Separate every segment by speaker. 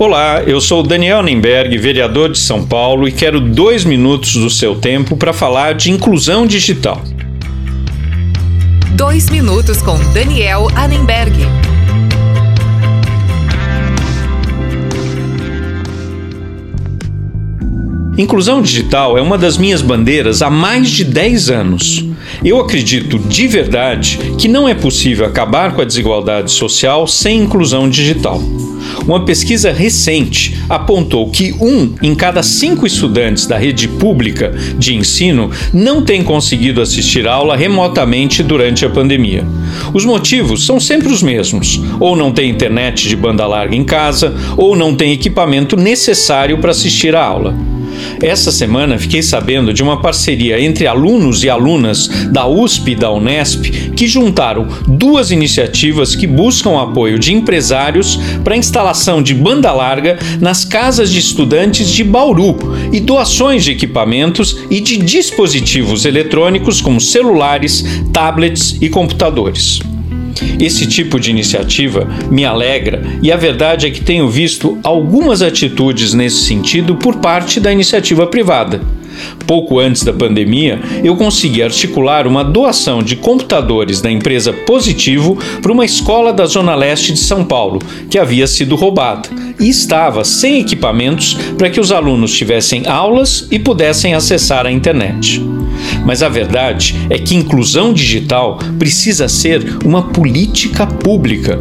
Speaker 1: Olá, eu sou Daniel Nemberg, vereador de São Paulo, e quero dois minutos do seu tempo para falar de inclusão digital.
Speaker 2: Dois minutos com Daniel Anenberg.
Speaker 1: Inclusão digital é uma das minhas bandeiras há mais de 10 anos. Eu acredito de verdade que não é possível acabar com a desigualdade social sem inclusão digital. Uma pesquisa recente apontou que um em cada cinco estudantes da rede pública de ensino não tem conseguido assistir aula remotamente durante a pandemia. Os motivos são sempre os mesmos: ou não tem internet de banda larga em casa, ou não tem equipamento necessário para assistir a aula. Essa semana fiquei sabendo de uma parceria entre alunos e alunas da USP e da Unesp que juntaram duas iniciativas que buscam apoio de empresários para instalação de banda larga nas casas de estudantes de Bauru e doações de equipamentos e de dispositivos eletrônicos como celulares, tablets e computadores. Esse tipo de iniciativa me alegra e a verdade é que tenho visto algumas atitudes nesse sentido por parte da iniciativa privada. Pouco antes da pandemia, eu consegui articular uma doação de computadores da empresa Positivo para uma escola da Zona Leste de São Paulo, que havia sido roubada e estava sem equipamentos para que os alunos tivessem aulas e pudessem acessar a internet. Mas a verdade é que inclusão digital precisa ser uma política pública.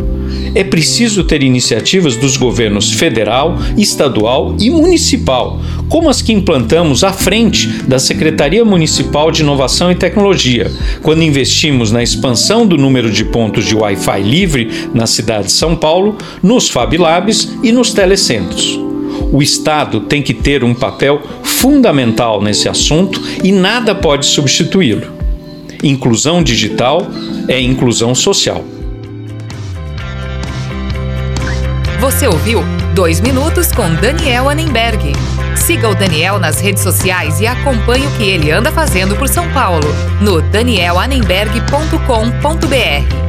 Speaker 1: É preciso ter iniciativas dos governos federal, estadual e municipal, como as que implantamos à frente da Secretaria Municipal de Inovação e Tecnologia, quando investimos na expansão do número de pontos de Wi-Fi livre na cidade de São Paulo, nos Fab Labs e nos telecentros. O Estado tem que ter um papel fundamental nesse assunto e nada pode substituí-lo. Inclusão digital é inclusão social.
Speaker 2: Você ouviu Dois Minutos com Daniel Anenberg. Siga o Daniel nas redes sociais e acompanhe o que ele anda fazendo por São Paulo no danielanenberg.com.br.